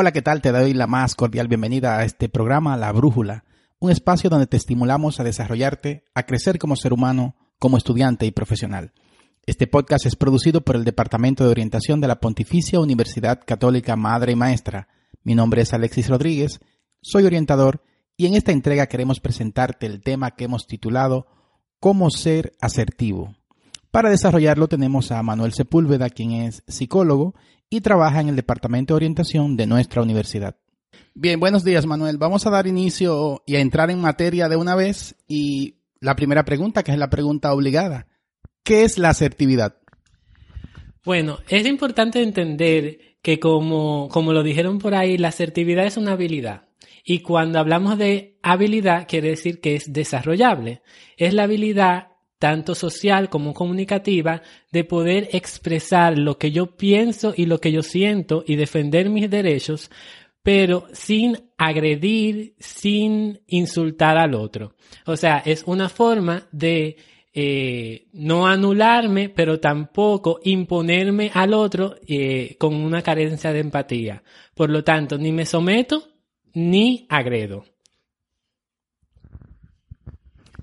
Hola, ¿qué tal? Te doy la más cordial bienvenida a este programa La Brújula, un espacio donde te estimulamos a desarrollarte, a crecer como ser humano, como estudiante y profesional. Este podcast es producido por el Departamento de Orientación de la Pontificia Universidad Católica Madre y Maestra. Mi nombre es Alexis Rodríguez, soy orientador y en esta entrega queremos presentarte el tema que hemos titulado Cómo ser asertivo. Para desarrollarlo tenemos a Manuel Sepúlveda, quien es psicólogo y trabaja en el Departamento de Orientación de nuestra universidad. Bien, buenos días Manuel. Vamos a dar inicio y a entrar en materia de una vez y la primera pregunta, que es la pregunta obligada. ¿Qué es la asertividad? Bueno, es importante entender que como, como lo dijeron por ahí, la asertividad es una habilidad. Y cuando hablamos de habilidad, quiere decir que es desarrollable. Es la habilidad tanto social como comunicativa, de poder expresar lo que yo pienso y lo que yo siento y defender mis derechos, pero sin agredir, sin insultar al otro. O sea, es una forma de eh, no anularme, pero tampoco imponerme al otro eh, con una carencia de empatía. Por lo tanto, ni me someto ni agredo.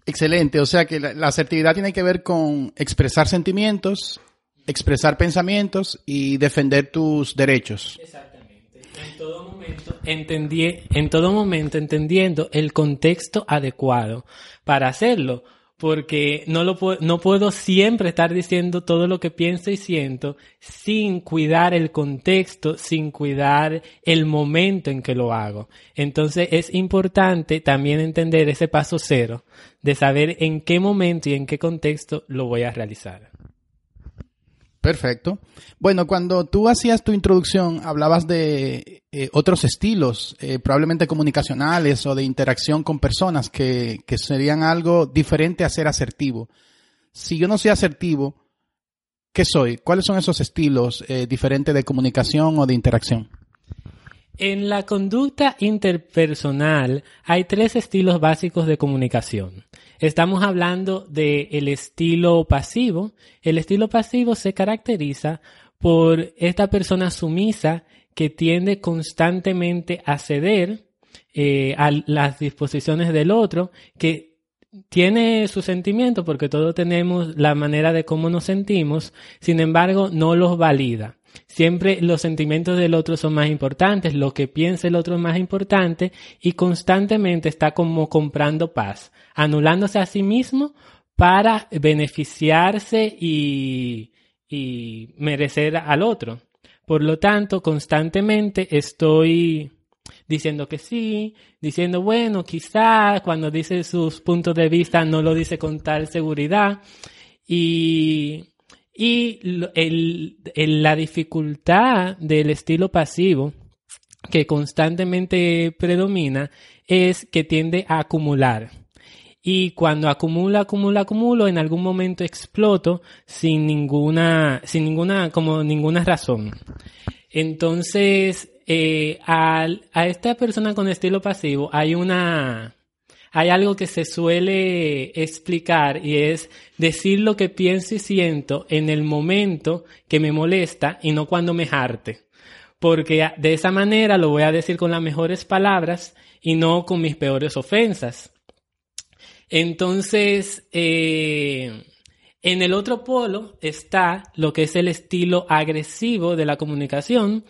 Excelente, o sea que la, asertividad tiene que ver con expresar sentimientos, expresar pensamientos y defender tus derechos. Exactamente. En todo momento, entendí, en todo momento entendiendo el contexto adecuado para hacerlo porque no, lo no puedo siempre estar diciendo todo lo que pienso y siento sin cuidar el contexto, sin cuidar el momento en que lo hago. Entonces es importante también entender ese paso cero de saber en qué momento y en qué contexto lo voy a realizar. Perfecto. Bueno, cuando tú hacías tu introducción, hablabas de eh, otros estilos, eh, probablemente comunicacionales o de interacción con personas, que, serían algo diferente a ser asertivo. Si yo no soy asertivo, ¿qué soy? ¿Cuáles son esos estilos eh, diferentes de comunicación o de interacción? En la conducta interpersonal hay tres estilos básicos de comunicación. Estamos hablando del estilo pasivo. El estilo pasivo se caracteriza por esta persona sumisa que tiende constantemente a ceder eh, a las disposiciones del otro, que tiene sus sentimientos, porque todos tenemos la manera de cómo nos sentimos, sin embargo, no los valida. Siempre los sentimientos del otro son más importantes, lo que piensa el otro es más importante y constantemente está como comprando paz, anulándose a sí mismo para beneficiarse y, y merecer al otro. Por lo tanto, constantemente estoy diciendo que sí, diciendo, bueno, quizás cuando dice sus puntos de vista no lo dice con tal seguridad. Y y el, la dificultad del estilo pasivo que constantemente predomina es que tiende a acumular. Y cuando acumula, acumula, acumulo, en algún momento exploto sin ninguna, sin ninguna, como ninguna razón. Entonces, eh, a, esta persona con estilo pasivo hay una, hay algo que se suele explicar y es decir lo que pienso y siento en el momento que me molesta y no cuando me jarte. Porque de esa manera lo voy a decir con las mejores palabras y no con mis peores ofensas. Entonces, eh, en el otro polo está lo que es el estilo agresivo de la comunicación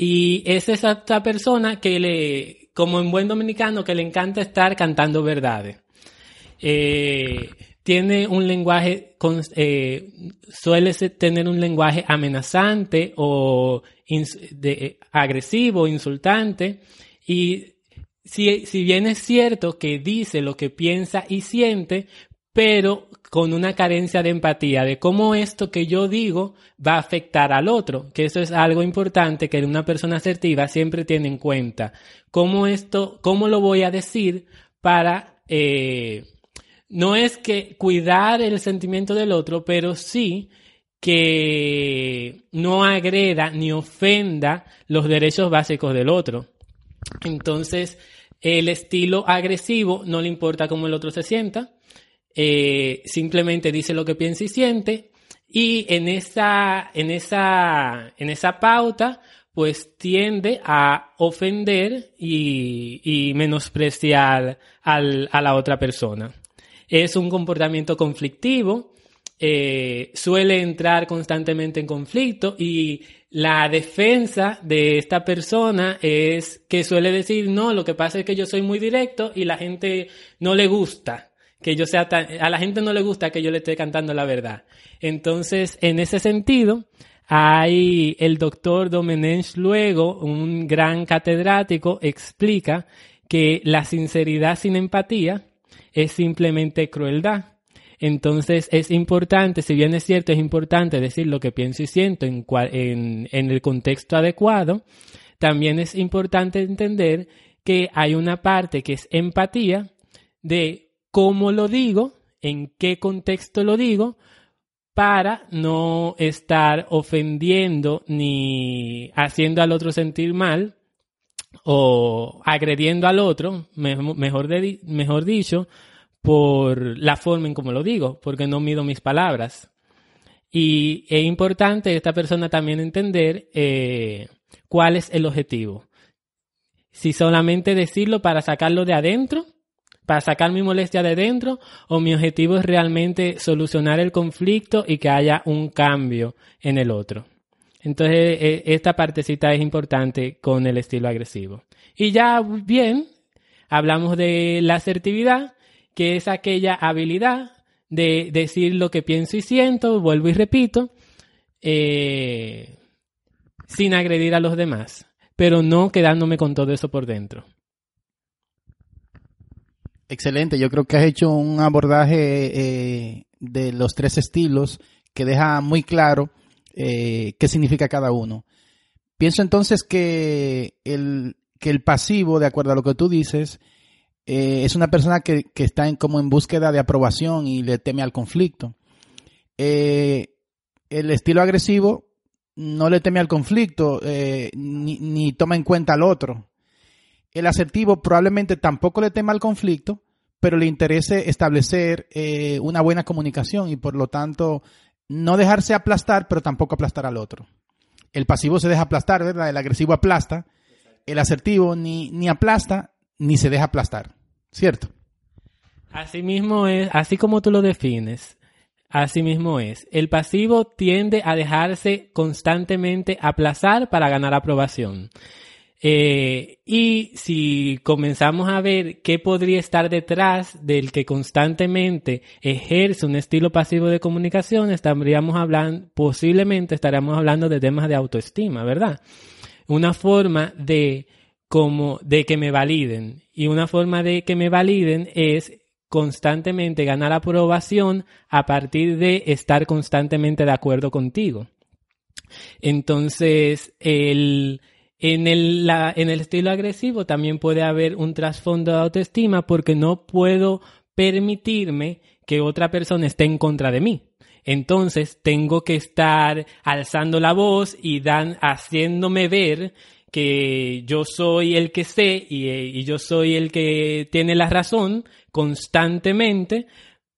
y es esa persona que le, como en buen dominicano que le encanta estar cantando verdades. Eh, tiene un lenguaje, eh, suele tener un lenguaje amenazante o agresivo, insultante. Y si, si bien es cierto que dice lo que piensa y siente, pero con una carencia de empatía de cómo esto que yo digo va a afectar al otro, que eso es algo importante que una persona asertiva siempre tiene en cuenta. Cómo esto, cómo lo voy a decir para, eh, no es que cuidar el sentimiento del otro, pero sí que no agreda ni ofenda los derechos básicos del otro. Entonces, el estilo agresivo no le importa cómo el otro se sienta, eh, simplemente dice lo que piensa y siente y en esa, en esa, en esa pauta pues tiende a ofender y, menospreciar a la otra persona. Es un comportamiento conflictivo, eh, suele entrar constantemente en conflicto y la defensa de esta persona es que suele decir, no, lo que pasa es que yo soy muy directo y la gente no le gusta que yo sea tan, a la gente no le gusta que yo le esté cantando la verdad. Entonces, en ese sentido, hay el doctor Domenech luego, un gran catedrático, explica que la sinceridad sin empatía es simplemente crueldad. Entonces es importante, si bien es cierto, es importante decir lo que pienso y siento en, en, en el contexto adecuado, también es importante entender que hay una parte que es empatía de cómo lo digo, en qué contexto lo digo, para no estar ofendiendo ni haciendo al otro sentir mal o agrediendo al otro, mejor, dicho, por la forma en cómo lo digo, porque no mido mis palabras. Y es importante esta persona también entender eh, cuál es el objetivo. Si solamente decirlo para sacarlo de adentro, para sacar mi molestia de dentro, o mi objetivo es realmente solucionar el conflicto y que haya un cambio en el otro. Entonces, e, esta partecita es importante con el estilo agresivo. Y ya bien, hablamos de la asertividad, que es aquella habilidad de decir lo que pienso y siento, vuelvo y repito, eh, sin agredir a los demás, pero no quedándome con todo eso por dentro. Excelente, yo creo que has hecho un abordaje eh, de los tres estilos que deja muy claro eh, qué significa cada uno. Pienso entonces que el, que el pasivo, de acuerdo a lo que tú dices, eh, es una persona que, está en, como en búsqueda de aprobación y le teme al conflicto. Eh, el estilo agresivo no le teme al conflicto eh, ni, toma en cuenta al otro. El asertivo probablemente tampoco le teme al conflicto, pero le interesa establecer una buena comunicación y por lo tanto no dejarse aplastar, pero tampoco aplastar al otro. El pasivo se deja aplastar, ¿verdad? El agresivo aplasta. El asertivo ni, ni aplasta ni se deja aplastar. ¿Cierto? Así mismo es, así como tú lo defines, así mismo es. El pasivo tiende a dejarse constantemente aplazar para ganar aprobación. Eh, y si comenzamos a ver qué podría estar detrás del que constantemente ejerce un estilo pasivo de comunicación, estaríamos hablando, posiblemente estaríamos hablando de temas de autoestima, ¿verdad? Una forma de como de que me validen. Y una forma de que me validen es constantemente ganar aprobación a partir de estar constantemente de acuerdo contigo. Entonces, el, en, el, estilo agresivo también puede haber un trasfondo de autoestima porque no puedo permitirme que otra persona esté en contra de mí. Entonces tengo que estar alzando la voz y dan, haciéndome ver que yo soy el que sé y, yo soy el que tiene la razón constantemente,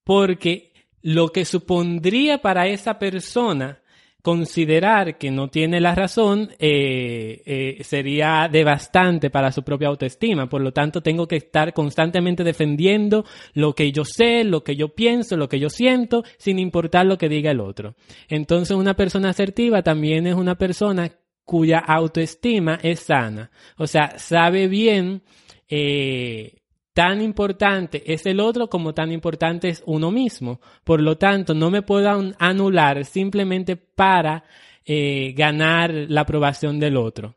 porque lo que supondría para esa persona considerar que no tiene la razón eh, eh, sería devastante para su propia autoestima. Por lo tanto, tengo que estar constantemente defendiendo lo que yo sé, lo que yo pienso, lo que yo siento, sin importar lo que diga el otro. Entonces, una persona asertiva también es una persona cuya autoestima es sana. O sea, sabe bien eh, tan importante es el otro como tan importante es uno mismo. Por lo tanto, no me puedo anular simplemente para eh, ganar la aprobación del otro.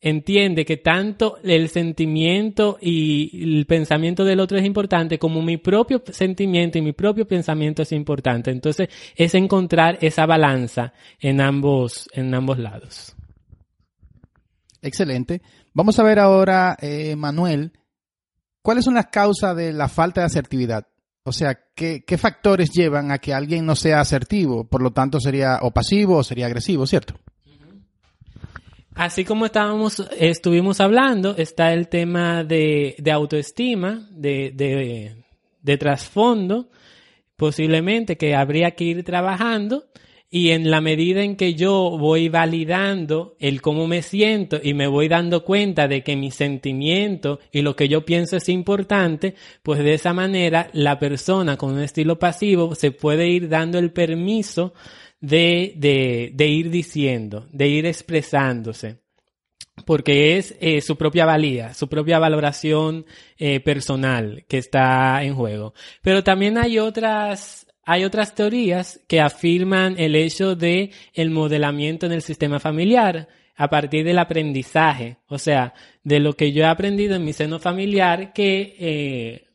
Entiende que tanto el sentimiento y el pensamiento del otro es importante como mi propio sentimiento y mi propio pensamiento es importante. Entonces, es encontrar esa balanza en ambos, en ambos lados. Excelente. Vamos a ver ahora, eh, Manuel, ¿cuáles son las causas de la falta de asertividad? O sea, ¿qué, factores llevan a que alguien no sea asertivo? Por lo tanto, sería o pasivo o sería agresivo, ¿cierto? Así como estábamos, estuvimos hablando, está el tema de, autoestima, de, de trasfondo, posiblemente que habría que ir trabajando y en la medida en que yo voy validando el cómo me siento y me voy dando cuenta de que mi sentimiento y lo que yo pienso es importante, pues de esa manera la persona con un estilo pasivo se puede ir dando el permiso de, de, de ir diciendo, de ir expresándose porque es eh, su propia valía, su propia valoración eh, personal que está en juego. Pero también hay otras, hay otras teorías que afirman el hecho de el modelamiento en el sistema familiar a partir del aprendizaje, o sea, de lo que yo he aprendido en mi seno familiar que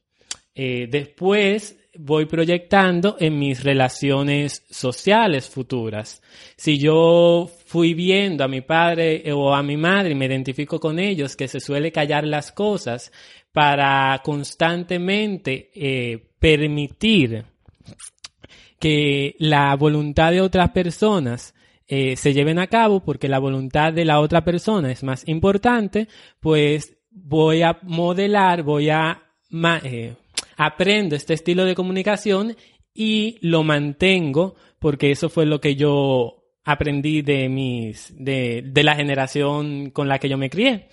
eh, después voy proyectando en mis relaciones sociales futuras. Si yo fui viendo a mi padre o a mi madre y me identifico con ellos, que se suele callar las cosas para constantemente eh, permitir que la voluntad de otras personas eh, se lleven a cabo porque la voluntad de la otra persona es más importante, pues voy a modelar, voy a eh, aprendo este estilo de comunicación y lo mantengo porque eso fue lo que yo aprendí de mis, de, de la generación con la que yo me crié.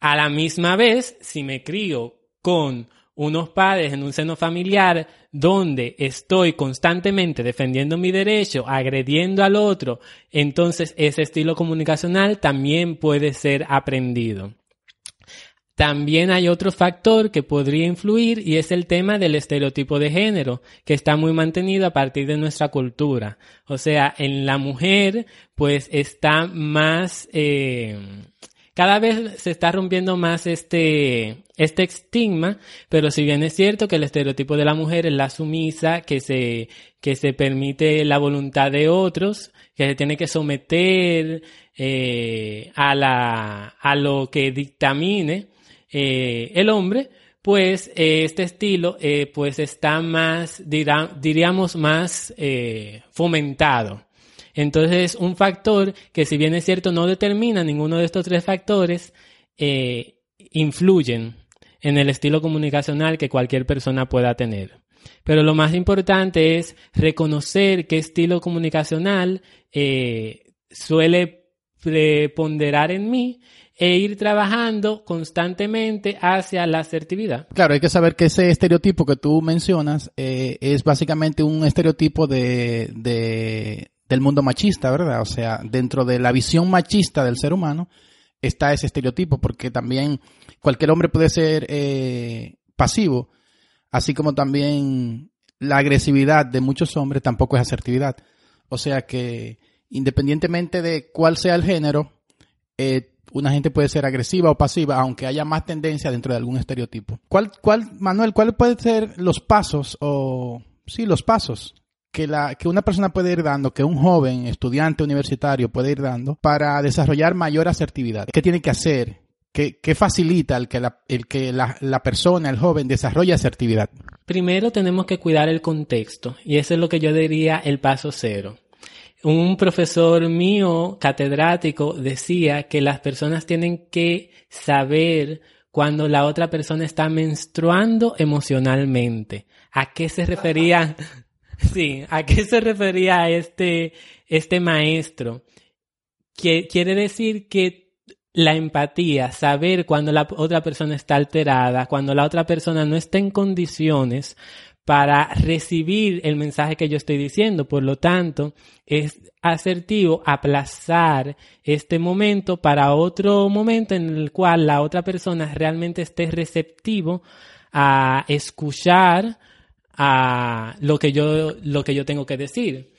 A la misma vez, si me crío con unos padres en un seno familiar donde estoy constantemente defendiendo mi derecho, agrediendo al otro, entonces ese estilo comunicacional también puede ser aprendido. También hay otro factor que podría influir y es el tema del estereotipo de género, que está muy mantenido a partir de nuestra cultura. O sea, en la mujer, pues está más, eh, cada vez se está rompiendo más este, este estigma, pero si bien es cierto que el estereotipo de la mujer es la sumisa, que se, que se permite la voluntad de otros, que se tiene que someter eh, a la, a lo que dictamine, eh, el hombre, pues eh, este estilo eh, pues está más, diríamos, más fomentado. Entonces, un factor que si bien es cierto no determina ninguno de estos tres factores, influyen en el estilo comunicacional que cualquier persona pueda tener. Pero lo más importante es reconocer qué estilo comunicacional suele preponderar en mí e ir trabajando constantemente hacia la asertividad. Claro, hay que saber que ese estereotipo que tú mencionas eh, es básicamente un estereotipo de, de, del mundo machista, ¿verdad? O sea, dentro de la visión machista del ser humano está ese estereotipo, porque también cualquier hombre puede ser eh, pasivo, así como también la agresividad de muchos hombres tampoco es asertividad. O sea que independientemente de cuál sea el género, eh, una gente puede ser agresiva o pasiva, aunque haya más tendencia dentro de algún estereotipo. ¿Cuál, cuál, Manuel, cuáles pueden ser los pasos o, sí, los pasos que, la, que una persona puede ir dando, que un joven estudiante universitario puede ir dando para desarrollar mayor asertividad? ¿Qué tiene que hacer? ¿Qué, qué facilita el que, la, el que la, la persona, el joven, desarrolle asertividad? Primero tenemos que cuidar el contexto y eso es lo que yo diría el paso cero. Un profesor mío, catedrático, decía que las personas tienen que saber cuando la otra persona está menstruando emocionalmente. ¿A qué se refería? Sí, ¿a qué se refería este, este maestro? Que quiere decir que la empatía, saber cuando la otra persona está alterada, cuando la otra persona no está en condiciones para recibir el mensaje que yo estoy diciendo. Por lo tanto, es asertivo aplazar este momento para otro momento en el cual la otra persona realmente esté receptivo a escuchar a lo que yo, lo que yo tengo que decir.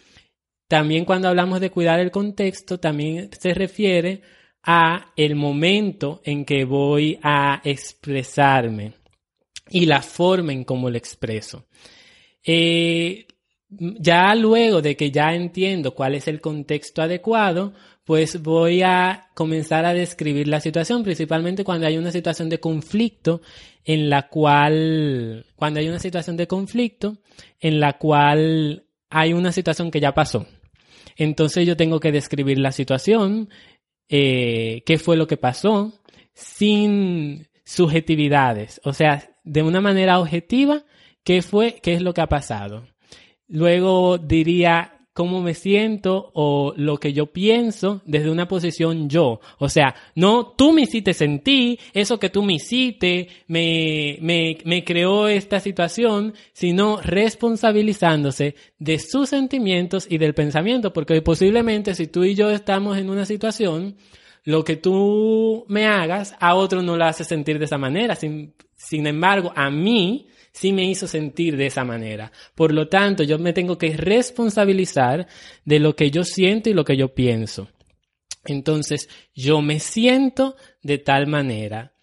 También cuando hablamos de cuidar el contexto, también se refiere a el momento en que voy a expresarme y la forma en cómo lo expreso. Eh, ya luego de que ya entiendo cuál es el contexto adecuado, pues voy a comenzar a describir la situación, principalmente cuando hay una situación de conflicto en la cual, cuando hay una situación de conflicto en la cual hay una situación que ya pasó. Entonces yo tengo que describir la situación, eh, qué fue lo que pasó, sin subjetividades, o sea, de una manera objetiva, qué fue, qué es lo que ha pasado. Luego diría cómo me siento o lo que yo pienso desde una posición yo. O sea, no tú me hiciste sentir, eso que tú me hiciste me, me, creó esta situación, sino responsabilizándose de sus sentimientos y del pensamiento, porque posiblemente si tú y yo estamos en una situación, lo que tú me hagas a otro no lo hace sentir de esa manera. Sin, sin embargo, a mí sí me hizo sentir de esa manera. Por lo tanto, yo me tengo que responsabilizar de lo que yo siento y lo que yo pienso. Entonces, yo me siento de tal manera.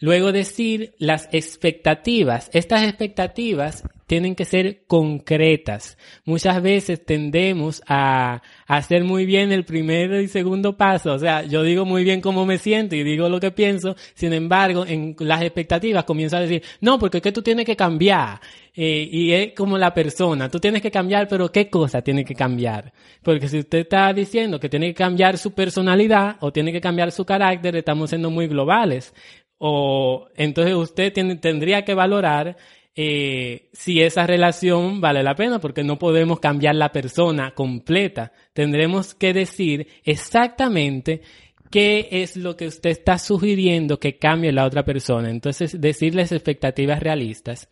Luego decir las expectativas. Estas expectativas tienen que ser concretas. Muchas veces tendemos a hacer muy bien el primer y segundo paso. O sea, yo digo muy bien cómo me siento y digo lo que pienso. Sin embargo, en las expectativas comienzo a decir, no, porque es que tú tienes que cambiar. Eh, y es como la persona, tú tienes que cambiar, pero ¿qué cosa tiene que cambiar? Porque si usted está diciendo que tiene que cambiar su personalidad o tiene que cambiar su carácter, estamos siendo muy globales. O entonces usted tendría que valorar eh, si esa relación vale la pena, porque no podemos cambiar la persona completa. Tendremos que decir exactamente qué es lo que usted está sugiriendo que cambie la otra persona. Entonces, decirles expectativas realistas.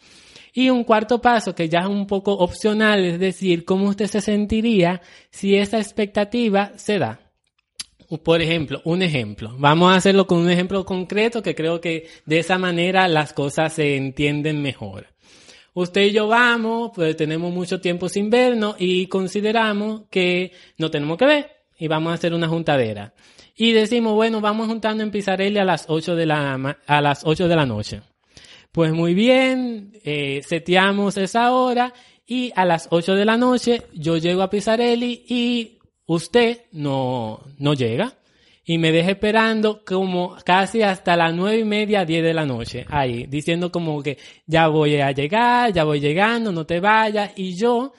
Y un cuarto paso que ya es un poco opcional, es decir, cómo usted se sentiría si esa expectativa se da. Por ejemplo, un ejemplo. Vamos a hacerlo con un ejemplo concreto que creo que de esa manera las cosas se entienden mejor. Usted y yo vamos, pues tenemos mucho tiempo sin vernos y consideramos que no tenemos que ver y vamos a hacer una juntadera. Y decimos, bueno, vamos juntando en Pizarelli a las 8 de la, a las 8 de la noche. Pues muy bien, eh, seteamos esa hora y a las 8 de la noche yo llego a Pizarelli y usted no, no llega y me deja esperando como casi hasta las nueve y media, diez de la noche, ahí, diciendo como que ya voy a llegar, ya voy llegando, no te vayas, y yo,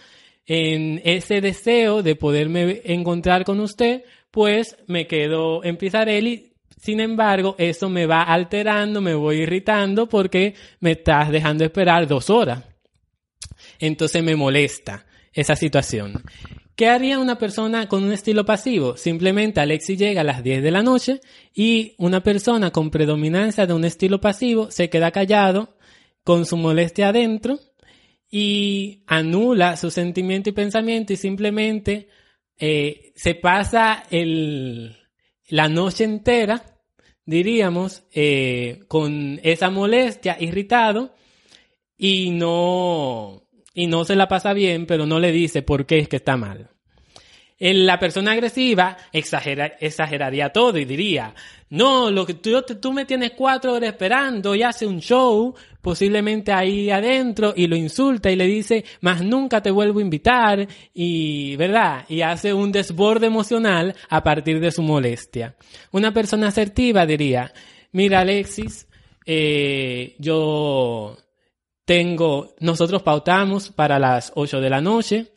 en ese deseo de poderme encontrar con usted, pues me quedo en Pizarelli, sin embargo, eso me va alterando, me voy irritando porque me estás dejando esperar dos horas. Entonces me molesta esa situación. ¿Qué haría una persona con un estilo pasivo? Simplemente Alexis llega a las 10 de la noche y una persona con predominancia de un estilo pasivo se queda callado con su molestia adentro y anula su sentimiento y pensamiento y simplemente eh, se pasa la noche entera, diríamos, eh, con esa molestia, irritado y no y no se la pasa bien, pero no le dice por qué es que está mal. La persona agresiva exageraría todo y diría, no, lo que tú, tú me tienes cuatro horas esperando y hace un show, posiblemente ahí adentro, y lo insulta y le dice, más nunca te vuelvo a invitar, y, ¿verdad? Y hace un desborde emocional a partir de su molestia. Una persona asertiva diría, mira Alexis, eh, yo tengo, nosotros pautamos para las 8 de la noche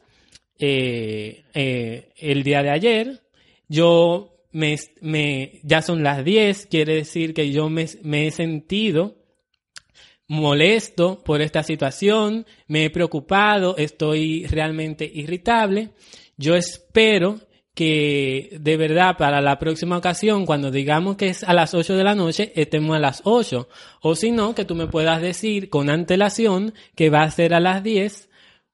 eh, eh, el día de ayer. Yo me, me, ya son las 10, quiere decir que yo me, me he sentido molesto por esta situación, me he preocupado, estoy realmente irritable. Yo espero que de verdad para la próxima ocasión, cuando digamos que es a las 8 de la noche, estemos a las 8. O si no, que tú me puedas decir con antelación que va a ser a las 10,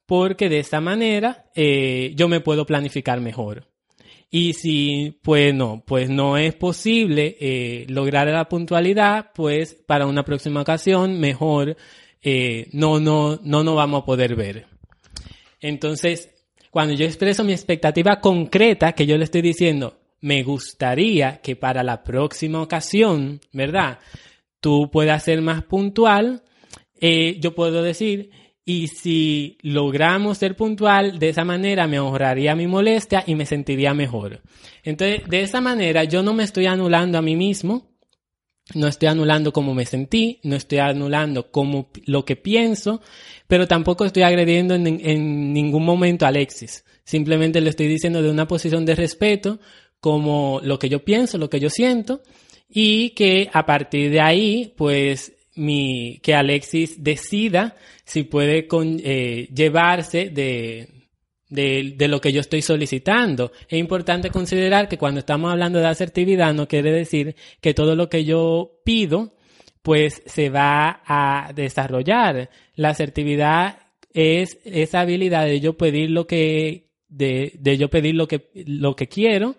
porque de esta manera eh, yo me puedo planificar mejor. Y si, pues no, pues no es posible eh, lograr la puntualidad, pues para una próxima ocasión mejor eh, no, no, no nos vamos a poder ver. Entonces, cuando yo expreso mi expectativa concreta, que yo le estoy diciendo, me gustaría que para la próxima ocasión, ¿verdad? Tú puedas ser más puntual, eh, yo puedo decir, y si logramos ser puntual, de esa manera me ahorraría mi molestia y me sentiría mejor. Entonces, de esa manera yo no me estoy anulando a mí mismo, no estoy anulando cómo me sentí, no estoy anulando cómo, lo que pienso, pero tampoco estoy agrediendo en, ningún momento a Alexis. Simplemente le estoy diciendo de una posición de respeto como lo que yo pienso, lo que yo siento, y que a partir de ahí, pues, mi, que Alexis decida si puede con, eh, llevarse de, de, de, lo que yo estoy solicitando. Es importante considerar que cuando estamos hablando de asertividad no quiere decir que todo lo que yo pido pues se va a desarrollar. La asertividad es esa habilidad de yo pedir lo que de, de yo pedir lo que lo que quiero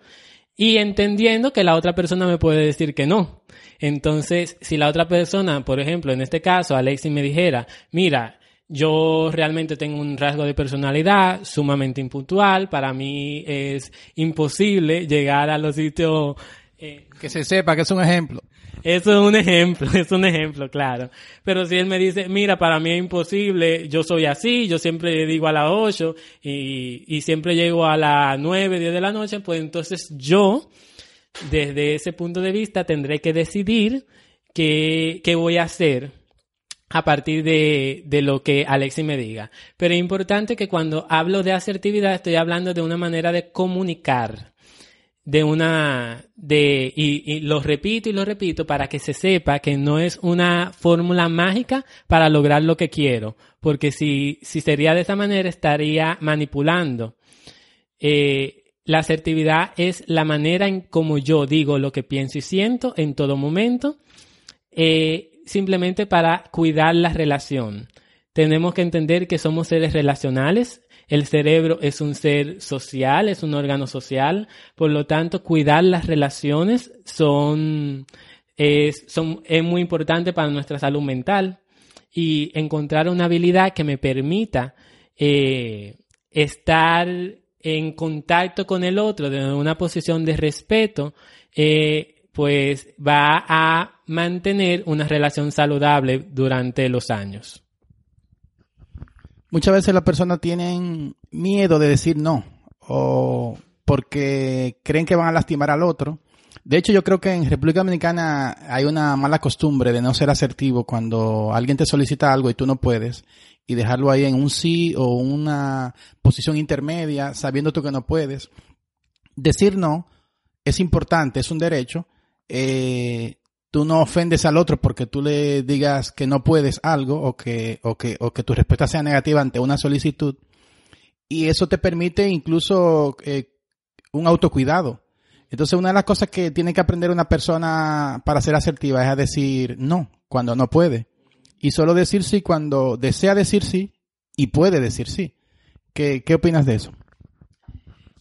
y entendiendo que la otra persona me puede decir que no. Entonces, si la otra persona, por ejemplo, en este caso, Alexis me dijera, mira, yo realmente tengo un rasgo de personalidad sumamente impuntual. Para mí es imposible llegar a los sitios. Eh, que se sepa que es un ejemplo. Eso es un ejemplo, es un ejemplo, claro. Pero si él me dice, mira, para mí es imposible, yo soy así, yo siempre digo a las 8 y, y siempre llego a las 9, 10 de la noche, pues entonces yo, desde ese punto de vista, tendré que decidir qué, qué voy a hacer a partir de, de, lo que Alexi me diga. Pero es importante que cuando hablo de asertividad estoy hablando de una manera de comunicar, de una, de, y, y, lo repito y lo repito para que se sepa que no es una fórmula mágica para lograr lo que quiero, porque si, si sería de esa manera estaría manipulando. Eh, la asertividad es la manera en como yo digo lo que pienso y siento en todo momento. Eh, simplemente para cuidar la relación. Tenemos que entender que somos seres relacionales. El cerebro es un ser social, es un órgano social. Por lo tanto, cuidar las relaciones son, es, son, es muy importante para nuestra salud mental. Y encontrar una habilidad que me permita eh, estar en contacto con el otro desde una posición de respeto eh, pues va a mantener una relación saludable durante los años. Muchas veces las personas tienen miedo de decir no o porque creen que van a lastimar al otro. De hecho, yo creo que en República Dominicana hay una mala costumbre de no ser asertivo cuando alguien te solicita algo y tú no puedes y dejarlo ahí en un sí o una posición intermedia sabiendo tú que no puedes. Decir no es importante, es un derecho, eh, tú no ofendes al otro porque tú le digas que no puedes algo o que, o que, o que tu respuesta sea negativa ante una solicitud. Y eso te permite incluso eh, un autocuidado. Entonces, una de las cosas que tiene que aprender una persona para ser asertiva es a decir no cuando no puede. Y solo decir sí cuando desea decir sí y puede decir sí. ¿Qué, qué opinas de eso?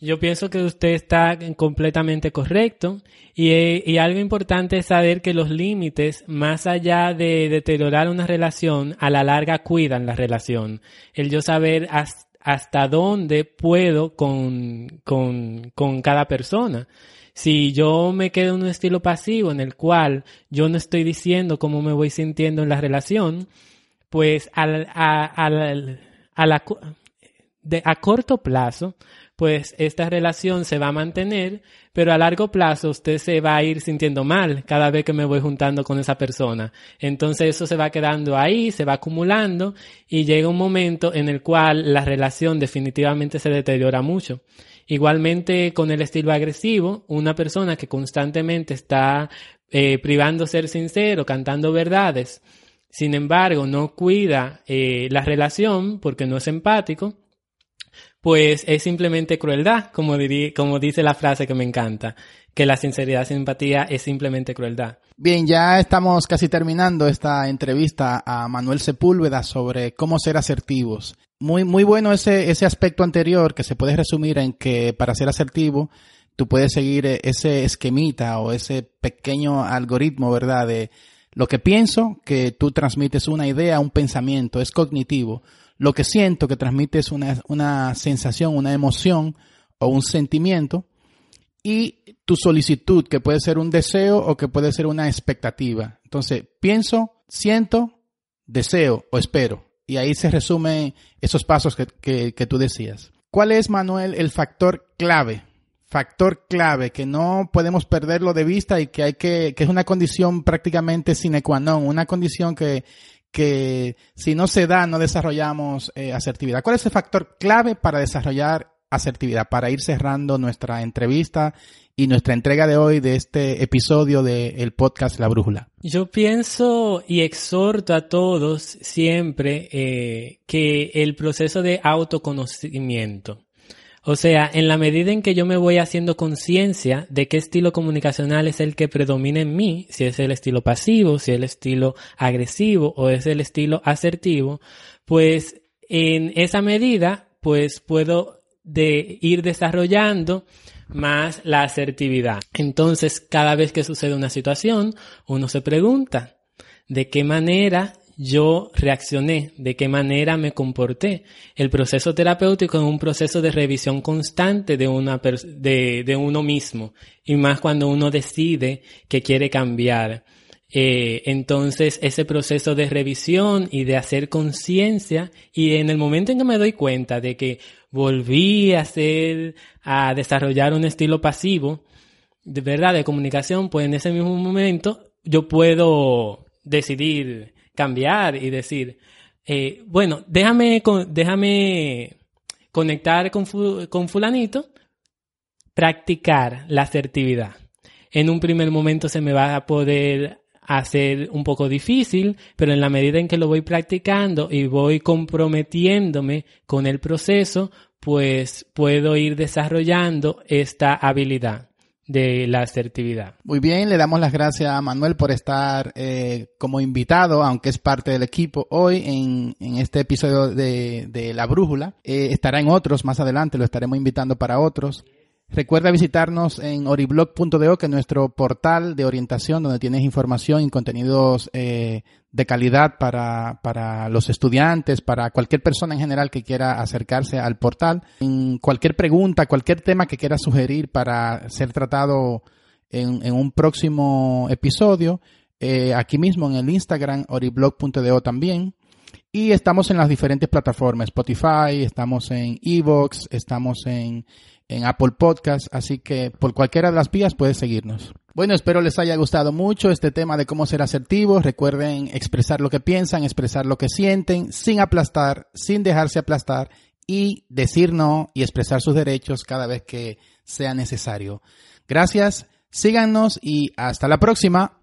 Yo pienso que usted está completamente correcto y, algo importante es saber que los límites, más allá de deteriorar una relación, a la larga cuidan la relación. El yo saber hasta, dónde puedo con, con, con cada persona. Si yo me quedo en un estilo pasivo en el cual yo no estoy diciendo cómo me voy sintiendo en la relación, pues al, a, a, la, de, a corto plazo pues esta relación se va a mantener, pero a largo plazo usted se va a ir sintiendo mal cada vez que me voy juntando con esa persona. Entonces eso se va quedando ahí, se va acumulando y llega un momento en el cual la relación definitivamente se deteriora mucho. Igualmente con el estilo agresivo, una persona que constantemente está eh, privando ser sincero, cantando verdades, sin embargo no cuida eh, la relación porque no es empático, pues es simplemente crueldad, como, como dice la frase que me encanta, que la sinceridad sin empatía es simplemente crueldad. Bien, ya estamos casi terminando esta entrevista a Manuel Sepúlveda sobre cómo ser asertivos. Muy, muy bueno ese, ese aspecto anterior que se puede resumir en que para ser asertivo tú puedes seguir ese esquemita o ese pequeño algoritmo, ¿verdad? De lo que pienso, que tú transmites una idea, un pensamiento, es cognitivo lo que siento que transmite es una, una sensación, una emoción o un sentimiento y tu solicitud, que puede ser un deseo o que puede ser una expectativa. Entonces, pienso, siento, deseo o espero. Y ahí se resumen esos pasos que, que, tú decías. ¿Cuál es, Manuel, el factor clave? Factor clave que no podemos perderlo de vista y que hay que, que es una condición prácticamente sine qua non, una condición que, que si no se da, no desarrollamos eh, asertividad. ¿Cuál es el factor clave para desarrollar asertividad? Para ir cerrando nuestra entrevista y nuestra entrega de hoy de este episodio del podcast La Brújula. Yo pienso y exhorto a todos siempre eh, que el proceso de autoconocimiento, O sea, en la medida en que yo me voy haciendo conciencia de qué estilo comunicacional es el que predomina en mí, si es el estilo pasivo, si es el estilo agresivo o es el estilo asertivo, pues en esa medida, pues puedo ir desarrollando más la asertividad. Entonces, cada vez que sucede una situación, uno se pregunta, ¿de qué manera yo reaccioné, de qué manera me comporté. El proceso terapéutico es un proceso de revisión constante de, una de, uno mismo, y más cuando uno decide que quiere cambiar. Eh, entonces, ese proceso de revisión y de hacer conciencia, y en el momento en que me doy cuenta de que volví a hacer, a desarrollar un estilo pasivo, de verdad, de comunicación, pues en ese mismo momento yo puedo decidir cambiar y decir, eh, bueno, déjame, déjame conectar con, con fulanito, practicar la asertividad. En un primer momento se me va a poder hacer un poco difícil, pero en la medida en que lo voy practicando y voy comprometiéndome con el proceso, pues puedo ir desarrollando esta habilidad de la asertividad. Muy bien, le damos las gracias a Manuel por estar eh, como invitado, aunque es parte del equipo hoy en, en este episodio de, de La Brújula. Eh, estará en otros más adelante, lo estaremos invitando para otros. Recuerda visitarnos en oriblog.do, que es nuestro portal de orientación donde tienes información y contenidos eh, de calidad para, para los estudiantes, para cualquier persona en general que quiera acercarse al portal. En cualquier pregunta, cualquier tema que quiera sugerir para ser tratado en, en un próximo episodio, eh, aquí mismo en el Instagram, oriblog.do también. Y estamos en las diferentes plataformas, Spotify, estamos en Evox, estamos en en Apple Podcast, así que por cualquiera de las vías puedes seguirnos. Bueno, espero les haya gustado mucho este tema de cómo ser asertivos. Recuerden expresar lo que piensan, expresar lo que sienten, sin aplastar, sin dejarse aplastar y decir no y expresar sus derechos cada vez que sea necesario. Gracias, síganos y hasta la próxima.